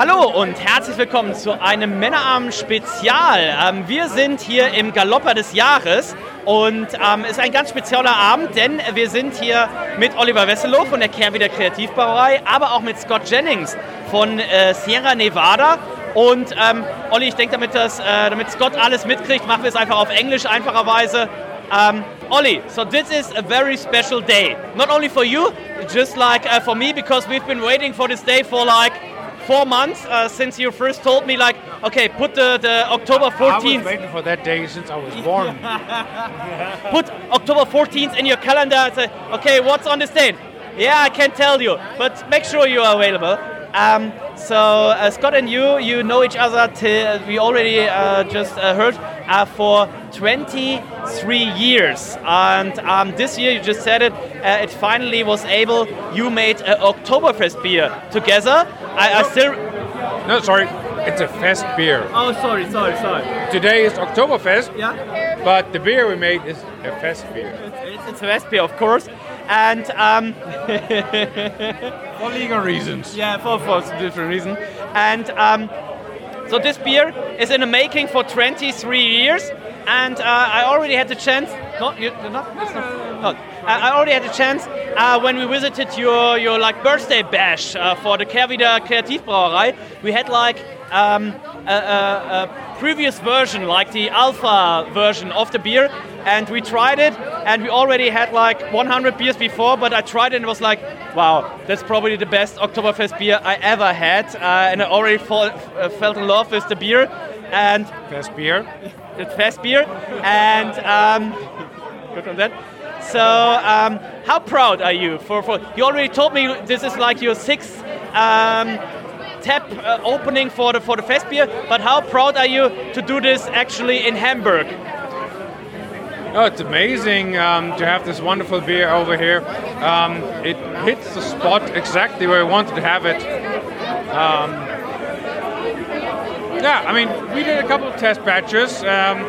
Hallo und herzlich willkommen zu einem Männerabend-Spezial. Ähm, wir sind hier im Galopper des Jahres und ähm, ist ein ganz spezieller Abend, denn wir sind hier mit Oliver Wesselow von der Kehrwieder Kreativbrauerei, aber auch mit Scott Jennings von äh, Sierra Nevada. Und ähm, Olli, ich denke, damit, äh, damit Scott alles mitkriegt, machen wir es einfach auf Englisch einfacherweise. Um, Ollie, so this is a very special day. Not only for you, just like uh, for me, because we've been waiting for this day for like four months uh, since you first told me, like, okay, put the, the October 14th. I was waiting for that day since I was born. put October 14th in your calendar and say, okay, what's on this day? Yeah, I can't tell you, but make sure you are available. Um, so uh, Scott and you, you know each other till we already uh, just uh, heard uh, for 20 three years. And um, this year, you just said it, uh, it finally was able. You made an Oktoberfest beer together. I, I still. No, sorry. It's a fest beer. Oh, sorry, sorry, sorry. Today is Oktoberfest. Yeah. But the beer we made is a fest beer. It's, a fest beer, of course. And um, for legal reasons. Yeah, for, for different reason. And um, so this beer is in the making for 23 years, and uh, I already had the chance. No, you, you're not. It's not. No, I I already had the chance uh, when we visited your your like birthday bash uh, for the Kehrwieder Kreativbrauerei. We had like um, a, a, a previous version, like the alpha version of the beer, and we tried it, and we already had like 100 beers before, but I tried it and it was like, wow, that's probably the best Oktoberfest beer I ever had, uh, and I already fall, uh, felt in love with the beer, and Fest beer. the fest beer, and um, good on that. So, um, how proud are you for, for? You already told me this is like your sixth um, tap uh, opening for the for the fest beer, but how proud are you to do this actually in Hamburg? Oh, it's amazing um, to have this wonderful beer over here. Um, it hits the spot exactly where we wanted to have it. Um, yeah, I mean, we did a couple of test batches, um,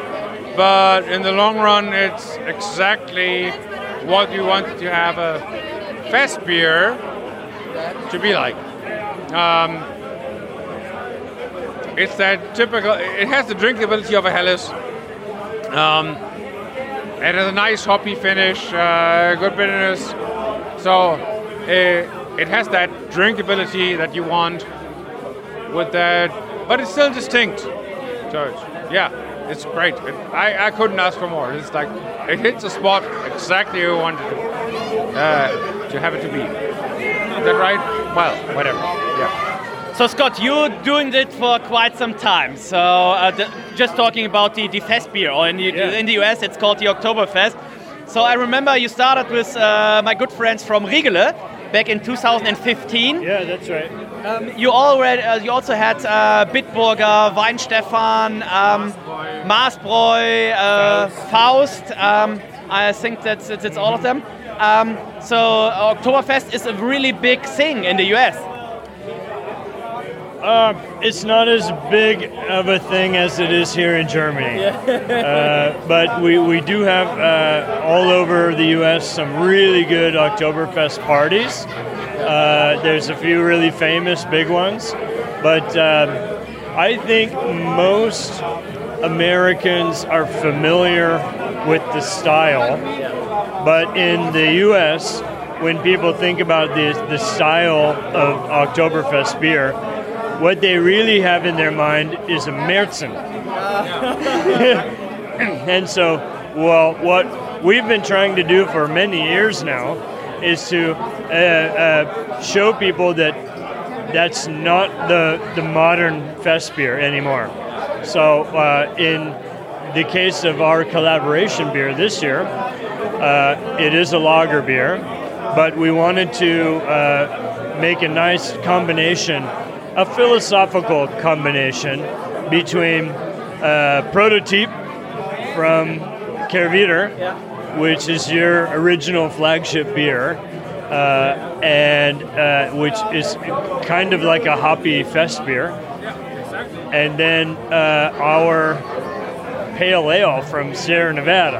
but in the long run, it's exactly what we wanted to have a fest beer to be like. Um, it's that typical. It has the drinkability of a Helles. Um, it has a nice hoppy finish, uh, good bitterness. So it, it has that drinkability that you want with that, but it's still distinct. So it's, yeah, it's great. It, I, I couldn't ask for more. It's like it hits the spot exactly you wanted to, uh, to have it to be. Is that right? Well, whatever. Yeah. So Scott, you're doing it for quite some time. So uh, the, just talking about the, the fest beer, or in the, Yeah. in the US it's called the Oktoberfest. So I remember you started with uh, my good friends from Riegele back in 2015. Yeah, that's right. Um, you already, uh, you also had uh, Bitburger, Weihenstephan, um, Mahrs Bräu, uh, Faust. Um, I think that's, that's that's all of them. Um, so Oktoberfest is a really big thing in the US. Uh, it's not as big of a thing as it is here in Germany. uh, but we, we do have uh, all over the U.S. some really good Oktoberfest parties. Uh, there's a few really famous big ones. But um, I think most Americans are familiar with the style. But in the U.S., when people think about the, the style of Oktoberfest beer, what they really have in their mind is a Märzen. and so, well, what we've been trying to do for many years now is to uh, uh, show people that that's not the, the modern fest beer anymore. So, uh, in the case of our collaboration beer this year, uh, it is a lager beer, but we wanted to uh, make a nice combination a philosophical combination between uh, prototype from Kehrwieder, which is your original flagship beer, uh, and uh, which is kind of like a hoppy fest beer, and then uh, our pale ale from Sierra Nevada.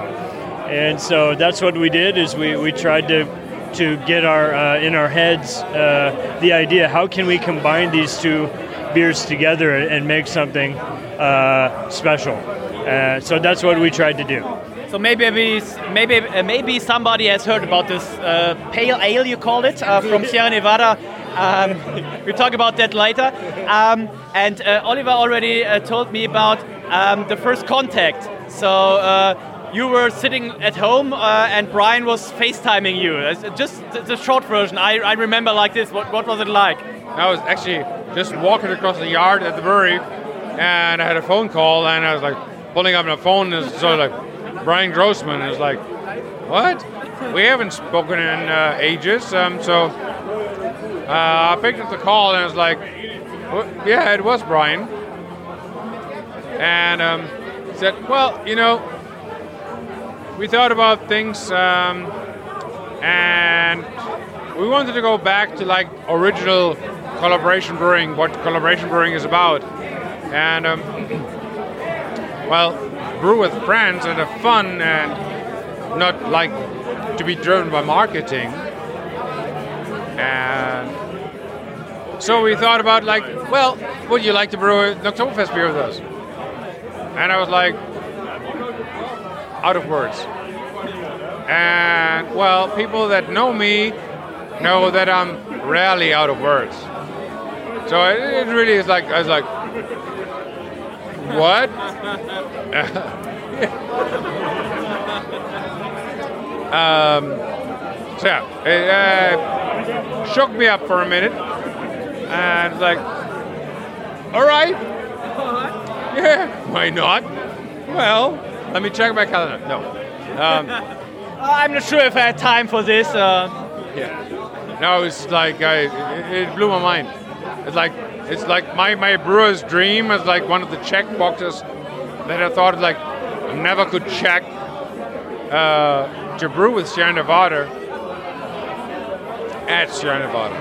And so that's what we did is we, we tried to to get our uh, in our heads uh, the idea how can we combine these two beers together and make something uh, special. Uh, so that's what we tried to do. So maybe maybe maybe, uh, somebody has heard about this uh, pale ale you called it uh, from Sierra Nevada. Um, we'll talk about that later. Um, and uh, Oliver already uh, told me about um, the first contact. So uh, you were sitting at home uh, and Brian was FaceTiming you. Uh, Just the, short version. I, I remember like this. What, what was it like? I was actually just walking across the yard at the brewery, and I had a phone call, and I was like pulling up my phone, and it's of like Brian Grossman. is like, what? We haven't spoken in uh, ages, um, so uh, I picked up the call, and I was like, "Well, yeah, it was Brian, and um, said, well, you know, we thought about things, um, and we wanted to go back to like original collaboration brewing, what collaboration brewing is about, and um, well, brew with friends and have fun, and not like to be driven by marketing. And so we thought about like, well, would you like to brew an Oktoberfest beer with us? And I was like, out of words. And well, people that know me know that I'm rarely out of words. So it, it really is like I was like, what? um, so yeah, it uh, shook me up for a minute, and like, all right, yeah, why not? Well, let me check my calendar. No. Um, I'm not sure if I had time for this. Uh, yeah. No, it's like I, it, it blew my mind. It's like it's like my, my brewer's dream is like one of the check boxes that I thought like I never could check uh, to brew with Sierra Nevada at Sierra Nevada.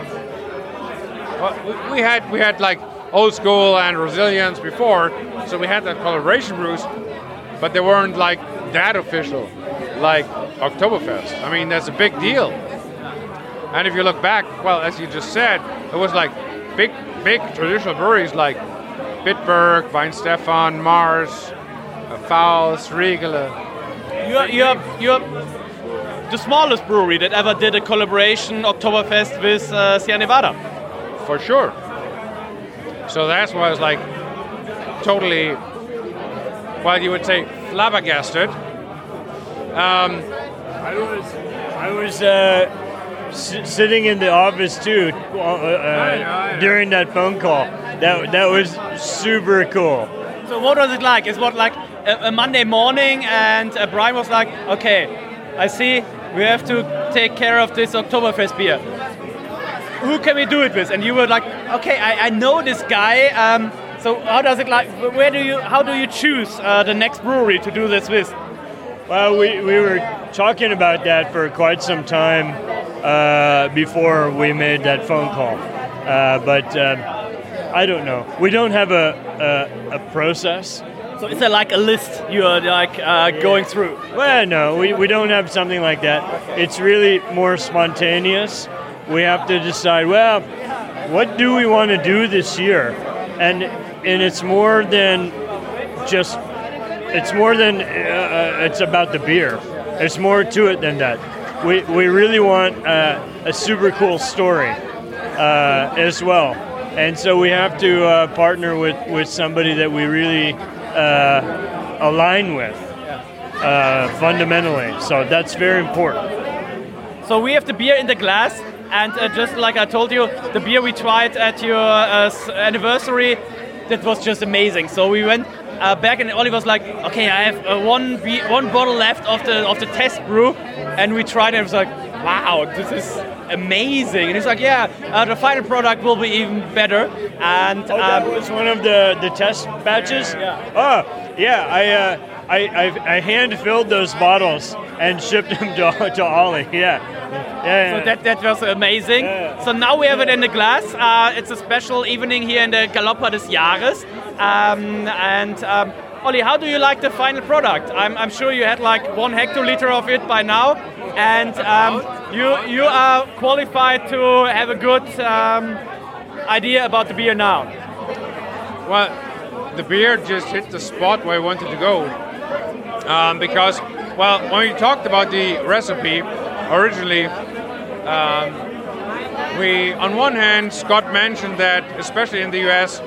Well, we, we had we had like old school and resilience before, so we had that collaboration brews, but they weren't like that official, like Oktoberfest. I mean, that's a big deal. And if you look back, well, as you just said, it was like big, big traditional breweries like Bitburg, Weihenstephan, Mahrs, uh, Faust, Riegele. you're, you're, you're the smallest brewery that ever did a collaboration Oktoberfest with uh, Sierra Nevada. for sure. So that's why I was like totally, well, you would say flabbergasted. Um, I was I was uh, s- sitting in the office too uh, uh, during that phone call. That that was super cool. So what was it like? Is what like a, a Monday morning, and uh, Brian was like, "Okay, I see we have to take care of this Oktoberfest beer. Who can we do it with?" And you were like, "Okay, I, I know this guy. Um, so how does it like? Where do you? How do you choose uh, the next brewery to do this with?" Well, we, we were talking about that for quite some time uh, before we made that phone call. Uh, but um, I don't know. We don't have a, a, a process. So is there like a list you're like uh, going through? Well, no, we, we don't have something like that. It's really more spontaneous. We have to decide, well, what do we want to do this year? And and it's more than just it's more than uh, uh, it's about the beer. There's more to it than that. We, we really want uh, a super cool story uh, as well. And so we have to uh, partner with, with somebody that we really uh, align with fundamentally. So that's very important. So we have the beer in the glass, and uh, just like I told you, the beer we tried at your uh, anniversary, that was just amazing. So we went uh, back, and Oliver was like, "Okay, I have uh, one be- one bottle left of the of the test brew," and we tried, and it was like, wow, this is amazing. And he's like, yeah, uh, the final product will be even better. And Oh, that um, was one of the, the test batches? Yeah. Oh, yeah. I, uh, I, I, I hand filled those bottles and shipped them to, to Ollie. Yeah. Yeah. So that, that was amazing. Yeah. So now we have it in the glass. Uh, it's a special evening here in the Galopper des Jahres. Um, and um, Olli, how do you like the final product? I'm, I'm sure you had like one hectoliter of it by now, and um, you you are qualified to have a good um, idea about the beer now. Well, the beer just hit the spot where I wanted to go. Um, because, well, when we talked about the recipe originally, um, we, on one hand, Scott mentioned that, especially in the US,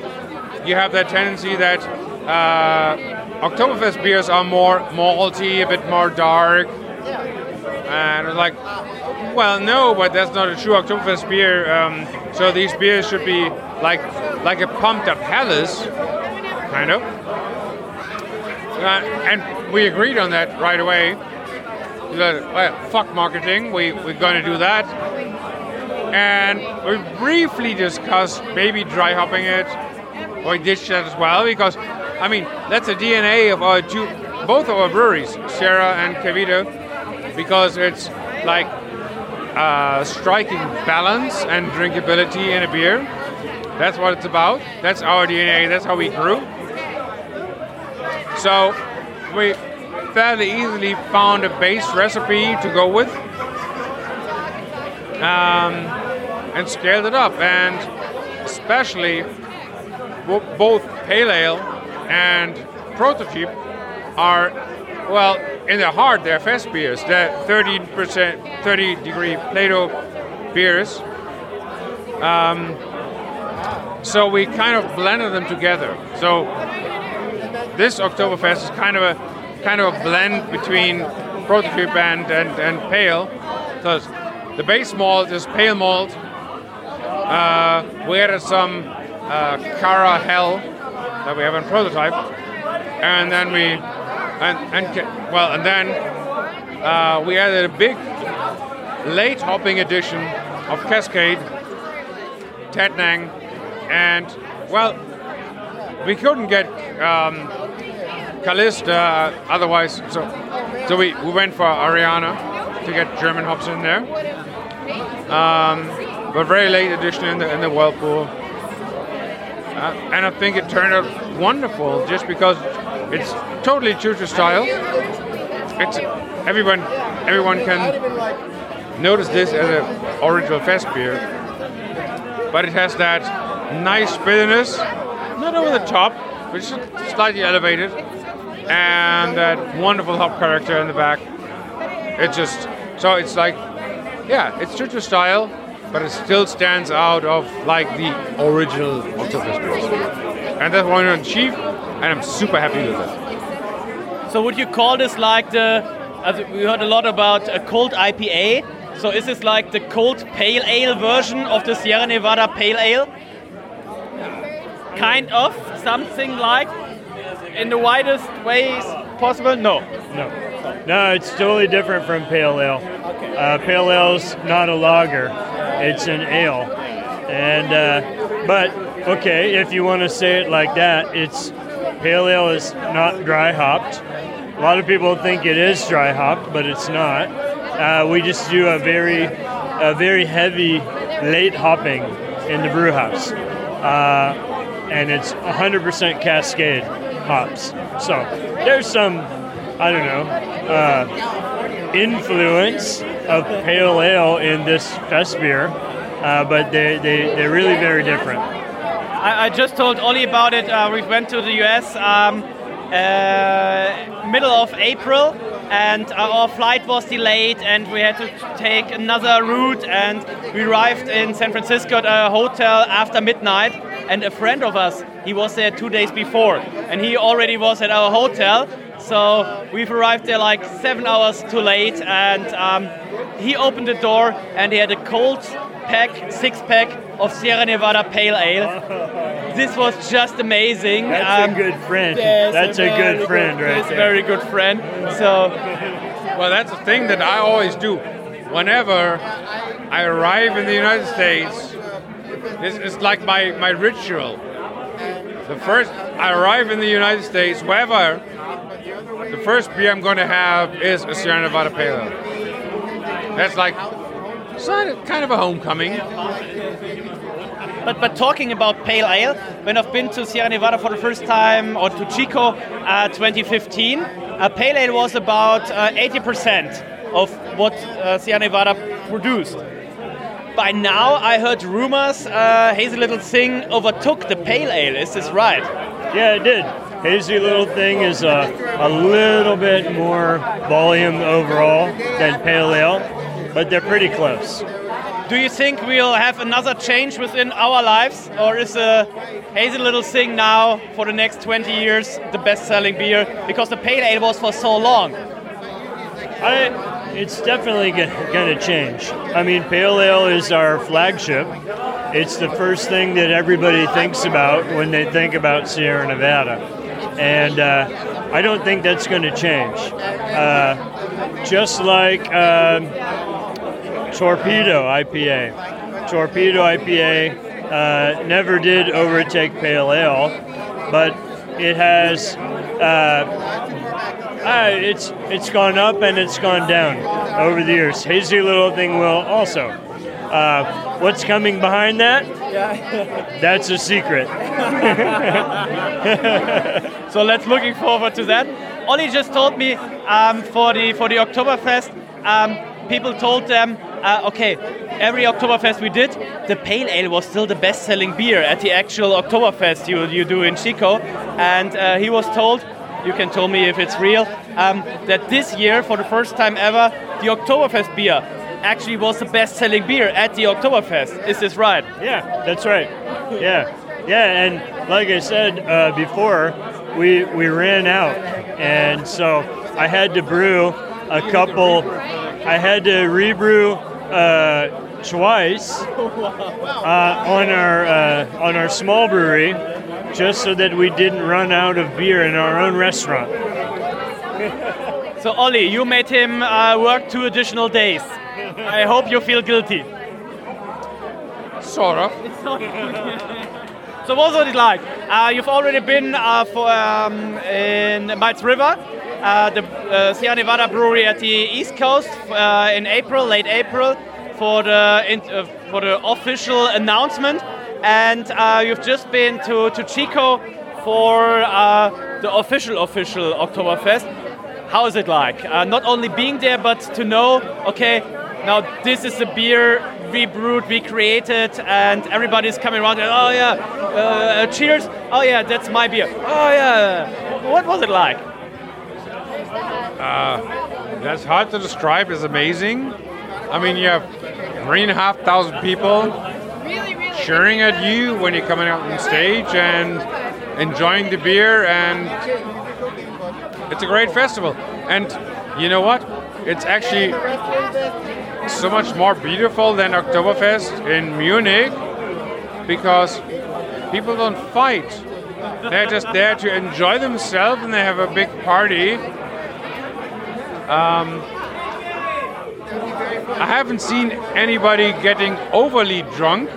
you have that tendency that uh, Oktoberfest beers are more malty, a bit more dark. And like, well, no, but that's not a true Oktoberfest beer. Um, so these beers should be like like a pumped up Helles, kind of. Uh, and we agreed on that right away. Said, well, fuck marketing, we, we're going to do that. And we briefly discussed maybe dry hopping it. We ditched that as well because, I mean, that's the DNA of our two, both of our breweries, Sierra and Kehrwieder, because it's like uh, striking balance and drinkability in a beer. That's what it's about. That's our DNA. That's how we grew. So we fairly easily found a base recipe to go with um, and scaled it up. And especially both Pale Ale and Prototype are, well, in their heart, they're fest beers. They're 30%, 30 degree Plato beers. Um, so we kind of blended them together. So this Oktoberfest is kind of a kind of a blend between prototype and, and, and pale. Because the base malt is pale malt. Uh, we added some uh, Carahell that we have in prototype, and then we and, and well and then uh, we added a big late hopping edition of Cascade, Tettnang, and well we couldn't get um, Callista otherwise, so so we, we went for Ariana to get German hops in there. Um, but very late edition in the in the whirlpool, uh, and I think it turned out wonderful just because it's totally true to style. It's everyone everyone can notice this as an original fest beer, but it has that nice bitterness, not over the top, but just slightly elevated, and that wonderful hop character in the back. It just so it's like, yeah, it's true to style, but it still stands out of like the original Oktoberfest beers, and that's what we achieved, and I'm super happy with it. So would you call this like the? As we heard a lot about a cold IPA. So is this like the cold pale ale version of the Sierra Nevada Pale Ale? Kind of something like, in the widest ways possible. No. No. No, it's totally different from pale ale. Uh, pale ale's not a lager; it's an ale. And uh, but okay, if you want to say it like that, it's pale ale is not dry hopped. A lot of people think it is dry hopped, but it's not. Uh, we just do a very, a very heavy late hopping in the brew house, uh, and it's 100% Cascade hops. So there's some, I don't know, uh, influence of pale ale in this fest beer, uh, but they, they, they're really very different. I, I just told Ollie about it. Uh, we went to the US um, uh, middle of April, and our flight was delayed, and we had to take another route. And we arrived in San Francisco at a hotel after midnight. And a friend of us, he was there two days before, and he already was at our hotel. So we've arrived there like seven hours too late, and um, he opened the door, and he had a cold pack, six pack of Sierra Nevada Pale Ale. This was just amazing. That's Um, a good friend. yes, That's a very good friend right That's a there. very good friend. So Well, that's the thing that I always do. whenever I arrive in the United States, this is like my, my ritual. The first I arrive in the United States, wherever, the first beer I'm going to have is a Sierra Nevada Pale Ale. That's like kind of a homecoming. But, but talking about pale ale, when I've been to Sierra Nevada for the first time or to Chico uh, 2015, a pale ale was about uh, 80% of what uh, Sierra Nevada produced. By now, I heard rumors uh, Hazy Little Thing overtook the pale ale. Is this right? Yeah, it did. Hazy Little Thing is a, a little bit more volume overall than Pale Ale, but they're pretty close. Do you think we'll have another change within our lives, or is the Hazy Little Thing now for the next 20 years the best-selling beer because the Pale Ale was for so long? I, it's definitely going to change. I mean, Pale Ale is our flagship. It's the first thing that everybody thinks about when they think about Sierra Nevada. And uh, I don't think that's going to change. Uh, just like um, Torpedo IPA. Torpedo IPA uh, never did overtake Pale Ale, but it has uh, uh, it's it's gone up and it's gone down over the years. Hazy Little Thing will also. Uh, what's coming behind that? Yeah. That's a secret. so let's looking forward to that. Ollie just told me um, for the for the Oktoberfest, um, people told them, uh, okay, every Oktoberfest we did, the pale ale was still the best-selling beer at the actual Oktoberfest you you do in Chico, and uh, he was told you can tell me if it's real, um, that this year, for the first time ever, the Oktoberfest beer actually was the best selling beer at the Oktoberfest. Is this right? Yeah, that's right. Yeah. Yeah, and like I said uh, before, we, we ran out. And so I had to brew a couple, I had to rebrew uh, twice uh, on our uh, on our small brewery just so that we didn't run out of beer in our own restaurant. so, Ollie, you made him uh, work two additional days. I hope you feel guilty. Sort of. So, what was it like? Uh, you've already been uh, for, um, in Mills River, uh, the uh, Sierra Nevada brewery at the East Coast uh, in April, late April, for the, in, for the official announcement and uh, you've just been to, to Chico for uh, the official official Oktoberfest. How is it like? Uh, not only being there, but to know, okay, now this is the beer we brewed, we created, and everybody's coming around and oh yeah, uh, cheers! Oh yeah, that's my beer. Oh yeah, what was it like? Uh, that's hard to describe. It's amazing. I mean, you have three and a half thousand people cheering at you when you're coming out on stage and enjoying the beer and it's a great festival and you know what it's actually so much more beautiful than Oktoberfest in Munich because people don't fight they're just there to enjoy themselves and they have a big party um, I haven't seen anybody getting overly drunk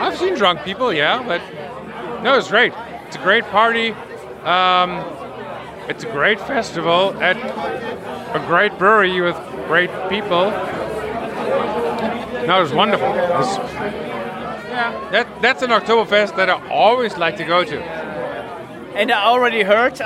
I've seen drunk people, yeah, but no, it's great. It's a great party. Um, it's a great festival at a great brewery with great people. No, it's wonderful. It's, yeah, that, that's an Oktoberfest that I always like to go to. And I already heard uh,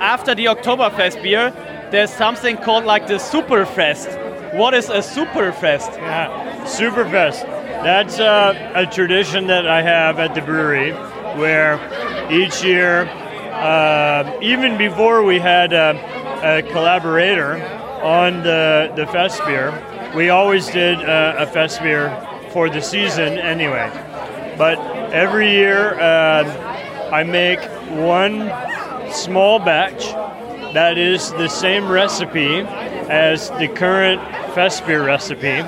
after the Oktoberfest beer, there's something called like the Superfest. What is a Superfest? Yeah, Superfest. That's uh, a tradition that I have at the brewery where each year, uh, even before we had a, a, collaborator on the, the fest beer, we always did a, a fest beer for the season anyway. But every year, uh, I make one small batch that is the same recipe as the current fest beer recipe,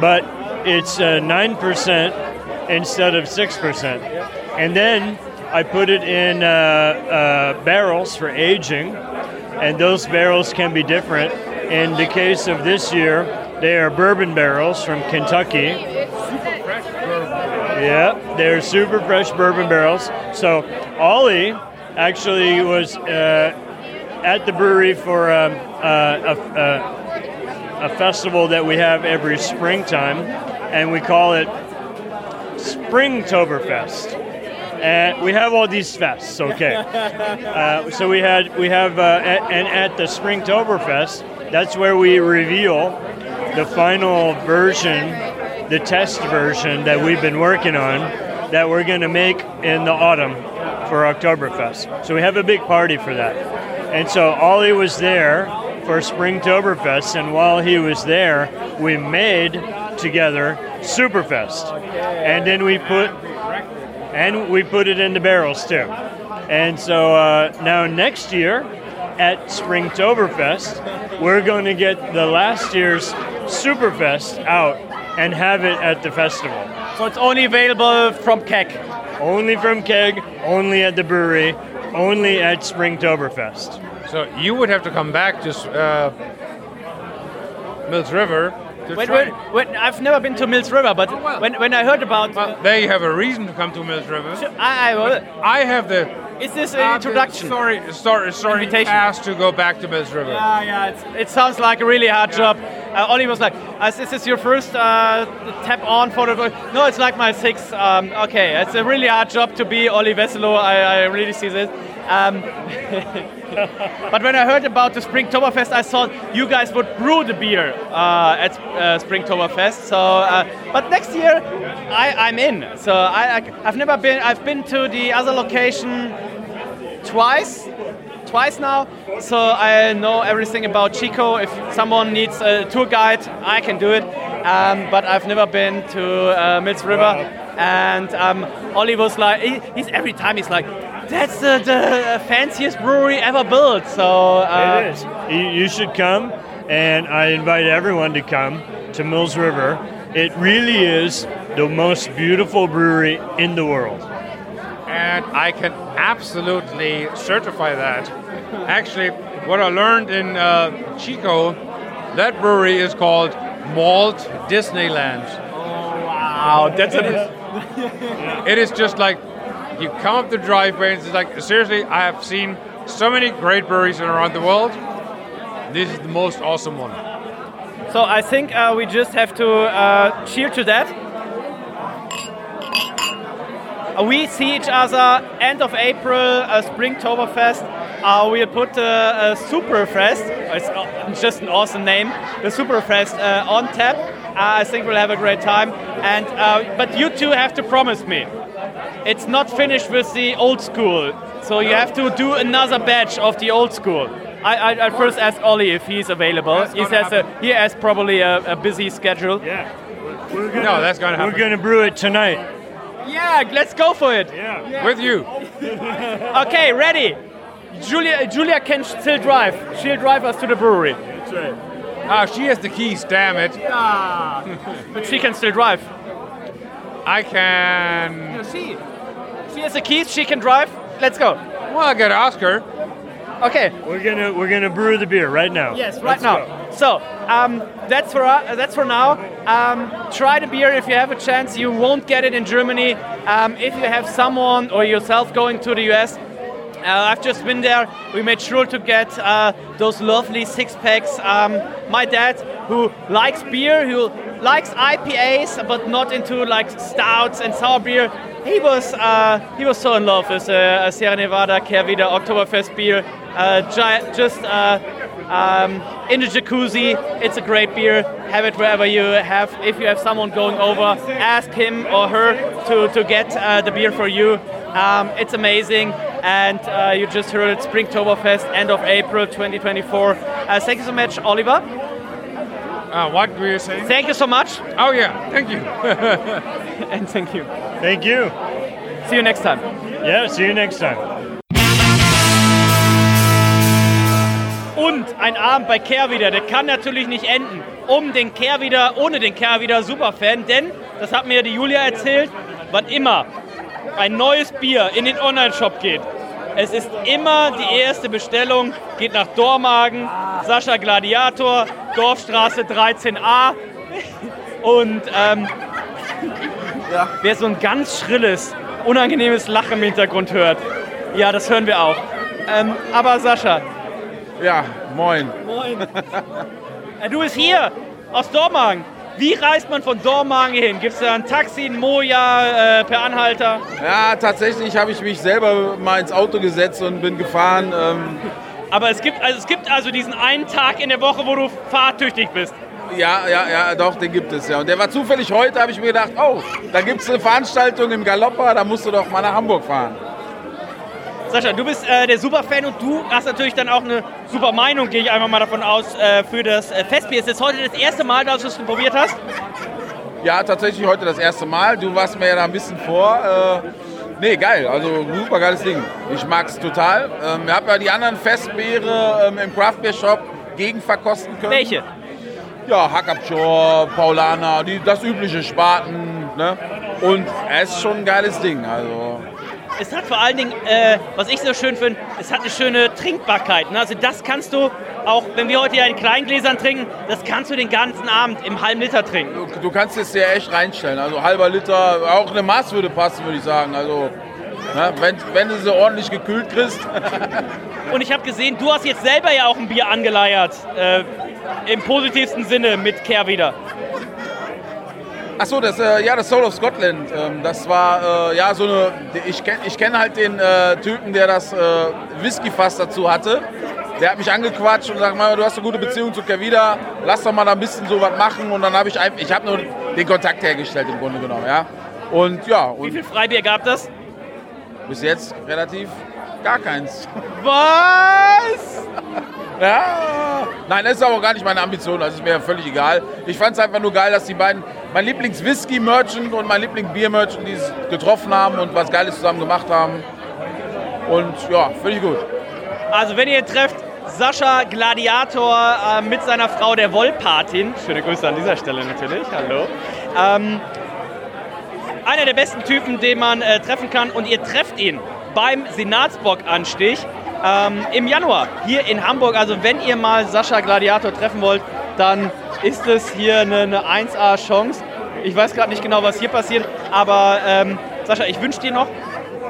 but it's uh, 9% instead of 6%. And then I put it in uh, uh, barrels for aging, and those barrels can be different In the case of this year, they are bourbon barrels from Kentucky. Yeah, they're super fresh bourbon barrels. So Ollie actually was uh, at the brewery for um, uh, a, a, a festival that we have every springtime, and we call it Springtoberfest. And we have all these fests, okay. Uh, so we had we have uh, a- and at the Springtoberfest, that's where we reveal the final version, the test version that we've been working on, that we're going to make in the autumn for Oktoberfest. So we have a big party for that. And so Ollie was there for Springtoberfest, and while he was there, we made together Superfest, and then we put and we put it in the barrels too. And so uh, now next year at Springtoberfest, we're going to get the last year's Superfest out and have it at the festival. So it's only available from keg. Only from Keg, only at the brewery, only at Springtoberfest. So you would have to come back to uh, Mills River to When, when, when, I've never been to Mills River, but when, when I heard about, Well, there you have a reason to come to Mills River. I, I will. I have the Is this uh, an the introduction? Sorry, sorry, sorry. Invitation. Pass to go back to Mills River. Yeah, yeah, it's, it sounds like a really hard job. Uh, was like, uh, this "Is this your first uh, tap on for the?" No, it's like my sixth. Um, okay, it's a really hard job to be Ollie Wesseloh. I, I really see this. Um, but when I heard about the Springtoberfest, I thought you guys would brew the beer uh, at uh, Springtoberfest. So, uh, but next year I, I'm in. So I, I, I've never been. I've been to the other location twice twice now so i know everything about chico if someone needs a tour guide i can do it um, but i've never been to uh, mills river and um, ollie was like he, he's every time he's like that's the, the fanciest brewery ever built so uh, It is. You should come, and I invite everyone to come to Mills River. It really is the most beautiful brewery in the world. And I can absolutely certify that. Actually, what I learned in uh, Chico, that brewery is called Malt Disneyland. Oh wow that's a, It is just like you come up the driveway and it's like seriously, I have seen so many great breweries around the world. This is the most awesome one. so i think uh, we just have to uh, cheer to that we see each other end of April, uh, Springtoberfest. Uh, we'll put uh, uh, Superfest, it's uh, just an awesome name, the Superfest uh, on tap. Uh, I think we'll have a great time. And uh, But you two have to promise me. It's not finished with the old school, so you have to do another batch of the old school. I, I, I first ask Ollie if he's available. He gonna says uh, he has probably a, a busy schedule. Yeah. No, that's gonna happen. We're going to brew it tonight. Yeah, let's go for it. Yeah. with you. Okay, ready. Julia, Julia can still drive. She'll drive us to the brewery. That's right. Ah, she has the keys. Damn it! Yeah. But she can still drive. I can. She. She has the keys. She can drive. Let's go. Well, I gotta ask her. Okay. We're gonna we're gonna brew the beer right now. Yes, right Let's now. go. So um, that's for uh, that's for now. Um, try the beer if you have a chance. You won't get it in Germany. Um, if you have someone or yourself going to the US, uh, I've just been there. We made sure to get uh, those lovely six packs. Um, my dad, who likes beer, who likes IPAs, but not into like stouts and sour beer, he was uh, he was so in love with uh, Sierra Nevada Kehrwieder Oktoberfest beer. Uh, gi- just uh, um, in the jacuzzi. It's a great beer. Have it wherever you have. If you have someone going over, ask him or her to, to get uh, the beer for you. Um, it's amazing. And uh, you just heard it, Springtoberfest, end of April 2024. Uh, thank you so much, Oliver. Uh, what were you saying? Thank you so much. Oh yeah, thank you. And thank you. Thank you. See you next time. Yeah. See you next time. Und ein Abend bei Kehrwieder, der kann natürlich nicht enden. Um den Kehrwieder, ohne den Kehrwieder Superfan, denn, das hat mir die Julia erzählt, wann immer ein neues Bier in den Online-Shop geht, Es ist immer die erste Bestellung, geht nach Dormagen, Sascha Gladiator, Dorfstraße 13a. Und ähm, wer so ein ganz schrilles, unangenehmes Lachen im Hintergrund hört, ja, das hören wir auch. Ähm, aber Sascha, Ja, moin. Moin. Äh, Du bist hier aus Dormagen. Wie reist man von Dormagen hin? Gibt es da ein Taxi, ein Moja, äh, per Anhalter? Ja, tatsächlich habe ich mich selber mal ins Auto gesetzt und bin gefahren. Ähm, Aber es gibt, also es gibt also diesen einen Tag in der Woche, wo du fahrtüchtig bist. ja, ja, ja, doch, den gibt es ja. Und der war zufällig heute, habe ich mir gedacht, oh, da gibt es eine Veranstaltung im Galoppa, da musst du doch mal nach Hamburg fahren. Sascha, du bist äh, der Superfan und du hast natürlich dann auch eine super Meinung, gehe ich einfach mal davon aus, äh, für das äh, Festbier. Ist das heute das erste Mal, dass du es probiert hast? Ja, tatsächlich heute das erste Mal. Du warst mir ja da ein bisschen vor. Äh, nee, geil. Also super geiles Ding. Ich mag es total. Ähm, ich habe ja die anderen Festbiere ähm, im Craft Beer Shop gegen verkosten können. Welche? Ja, Hackabschor, Paulaner, die, das übliche Spaten. Ne? Und es ist schon ein geiles Ding. Also Es hat vor allen Dingen, äh, was ich so schön finde, es hat eine schöne Trinkbarkeit. Ne? Also das kannst du, auch wenn wir heute ja in Kleingläsern trinken, das kannst du den ganzen Abend im halben Liter trinken. du, du kannst es dir echt reinstellen. Also halber Liter, auch eine Maß würde passen, würde ich sagen. Also ne? wenn, wenn du sie ordentlich gekühlt kriegst. Und ich habe gesehen, du hast jetzt selber ja auch ein Bier angeleiert. Äh, Im positivsten Sinne mit Kehrwieder. Achso, das, äh, ja, das Soul of Scotland. Ähm, das war äh, ja so eine. Ich kenne ich kenn halt den äh, Typen, der das äh, Whisky-Fass dazu hatte. Der hat mich angequatscht und sagt, Mama, du hast eine gute Beziehung zu Kevida, lass doch mal da ein bisschen so was machen. Und dann habe ich einfach, ich habe nur den Kontakt hergestellt im Grunde genommen, ja. Und ja, Wie und viel Freibier gab das? bis jetzt relativ gar keins. Was? Ja. Nein, das ist aber auch gar nicht meine Ambition, das ist mir völlig egal. Ich fand es einfach nur geil, dass die beiden, mein Lieblings-Whisky-Merchant und mein Lieblings-Bier-Merchant, die es getroffen haben und was Geiles zusammen gemacht haben. Und ja, völlig gut. Also wenn ihr trefft, Sascha Gladiator äh, mit seiner Frau der Wollpatin. Schöne Grüße an dieser Stelle natürlich. Hallo. Ähm, einer der besten Typen, den man äh, treffen kann. Und ihr trefft ihn beim Senatsbock-Anstich ähm, im Januar hier in Hamburg. Also wenn ihr mal Sascha Gladiator treffen wollt, dann ist es hier eine, eine 1A-Chance. Ich weiß gerade nicht genau, was hier passiert, aber ähm, Sascha, ich wünsche dir noch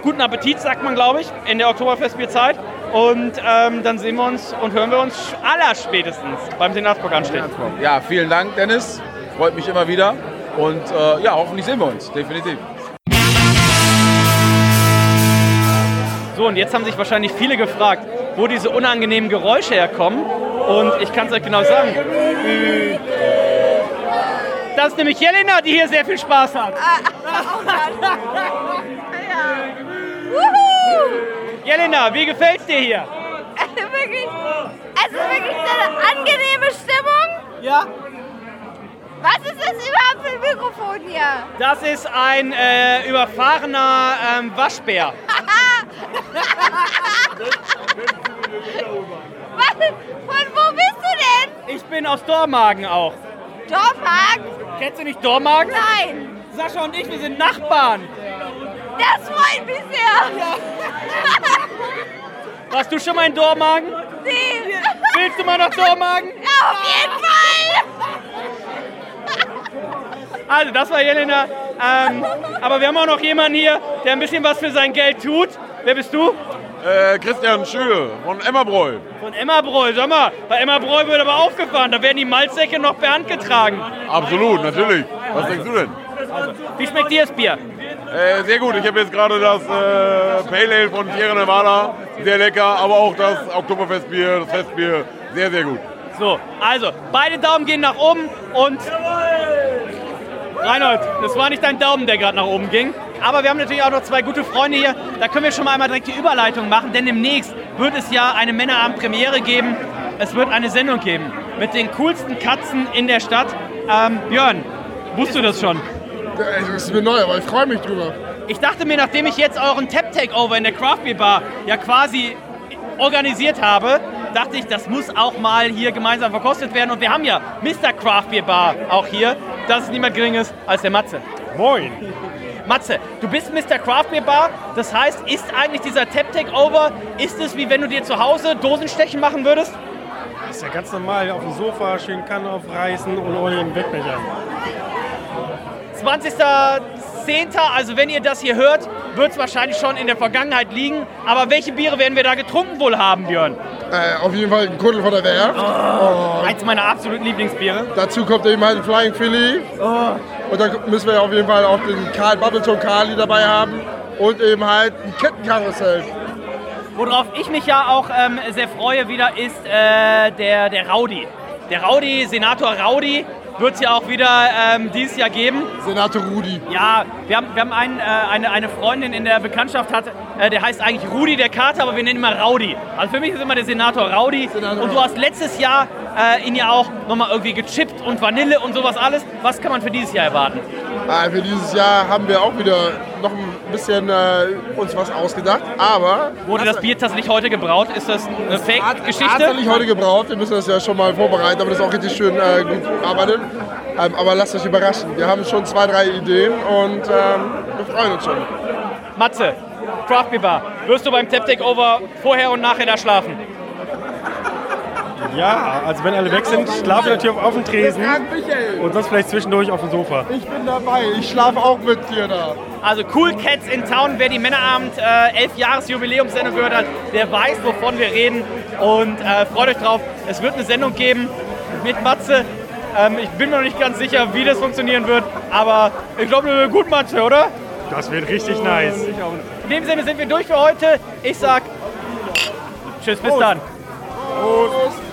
guten Appetit, sagt man, glaube ich, in der Oktoberfestbierzeit. Und ähm, dann sehen wir uns und hören wir uns allerspätestens beim Senatsbock-Anstich. Ja, vielen Dank, Dennis. Freut mich immer wieder. Und äh, ja, hoffentlich sehen wir uns, definitiv. So, und jetzt haben sich wahrscheinlich viele gefragt, wo diese unangenehmen Geräusche herkommen. Und ich kann es euch genau sagen. Das ist nämlich Jelena, die hier sehr viel Spaß hat. Jelena, wie gefällt's dir hier? wirklich, es ist wirklich eine angenehme Stimmung. Ja. Was ist das überhaupt für ein Mikrofon hier? Das ist ein äh, überfahrener ähm, Waschbär. Was? Von wo bist du denn? Ich bin aus Dormagen auch. Dorfhagen? Kennst du nicht Dormagen? Nein. Sascha und ich, wir sind Nachbarn. Das freut mich sehr. Warst du schon mal in Dormagen? Nee. Willst du mal nach Dormagen? Ja, auf jeden Fall. Also, das war Jelena. Ähm, aber wir haben auch noch jemanden hier, der ein bisschen was für sein Geld tut. Wer bist du? Äh, Christian Schüle von Emmerbräu. Von Emmerbräu. Sag mal, bei Emmerbräu wird aber aufgefahren. Da werden die Malzsäcke noch per Hand getragen. Absolut, natürlich. Was denkst du denn? Wie schmeckt dir das Bier? Äh, sehr gut. Ich habe jetzt gerade das äh, Pale Ale von Sierra Nevada. Sehr lecker. Aber auch das Oktoberfestbier, das Festbier. Sehr, sehr gut. So, also, beide Daumen gehen nach oben und. Reinhold, das war nicht dein Daumen, der gerade nach oben ging. Aber wir haben natürlich auch noch zwei gute Freunde hier. Da können wir schon mal einmal direkt die Überleitung machen, denn demnächst wird es ja eine Männerabend-Premiere geben. Es wird eine Sendung geben mit den coolsten Katzen in der Stadt. Ähm, Björn, wusstest du das schon? Das ist mir neu, aber ich freue mich drüber. Ich dachte mir, nachdem ich jetzt euren Tap-Takeover in der Craft Beer Bar ja quasi organisiert habe, dachte ich, das muss auch mal hier gemeinsam verkostet werden. Und wir haben ja Mr. Craft Beer Bar auch hier. Das ist niemand Geringes als der Matze. Moin. Matze, du bist Mr. Craft Beer Bar. Das heißt, ist eigentlich dieser Tap Takeover, ist es wie wenn du dir zu Hause Dosenstechen machen würdest? Das ist ja ganz normal. Auf dem Sofa schön Kanne aufreißen und ohne den Wettbecher. 20.10. Also wenn ihr das hier hört, wird es wahrscheinlich schon in der Vergangenheit liegen. Aber welche Biere werden wir da getrunken wohl haben, Björn? Äh, auf jeden Fall ein Kuddel von der Werft. Oh, eins meiner absoluten Lieblingsbiere. Dazu kommt eben halt ein Flying Philly. Und dann müssen wir auf jeden Fall auch den Karl Bubbleton Kali dabei haben. Und eben halt ein Kettenkarussell. Worauf ich mich ja auch ähm, sehr freue wieder, ist äh, der, der Raudi. Der Raudi, Senator Raudi, wird es ja auch wieder ähm, dieses Jahr geben. Senator Rudi. Ja, wir haben, wir haben einen, äh, eine, eine Freundin in der Bekanntschaft, hat, äh, der heißt eigentlich Rudi der Kater, aber wir nennen ihn immer Raudi. Also für mich ist immer der Senator Raudi. und du hast letztes Jahr äh, ihn ja auch nochmal irgendwie gechippt und Vanille und sowas alles. Was kann man für dieses Jahr erwarten? Äh, für dieses Jahr haben wir auch wieder noch ein bisschen äh, uns was ausgedacht. Aber Wurde das Bier tatsächlich heute gebraut? Ist das eine Fake-Geschichte? tatsächlich heute gebraut. Wir müssen das ja schon mal vorbereiten, aber das ist auch richtig schön äh, gut arbeitet. Ähm, aber lasst euch überraschen. Wir haben schon zwei, drei Ideen und ähm, wir freuen uns schon. Matze, Craft Beer Bar, wirst du beim Tap Takeover vorher und nachher da schlafen? Ja, also wenn alle weg sind, schlafe ich natürlich auf dem Tresen und sonst vielleicht zwischendurch auf dem Sofa. Ich bin dabei. Ich schlafe auch mit dir da. Also Cool Cats in Town, wer die Männerabend äh, 11 Jahres Jubiläumssendung gehört hat, der weiß, wovon wir reden und äh, freut euch drauf. Es wird eine Sendung geben mit Matze. Ähm, ich bin mir noch nicht ganz sicher, wie das funktionieren wird, aber ich glaube, das wird gut, Matze, oder? Das wird richtig nice. In dem Sinne sind wir durch für heute. Ich sag Tschüss, bis dann. Prost.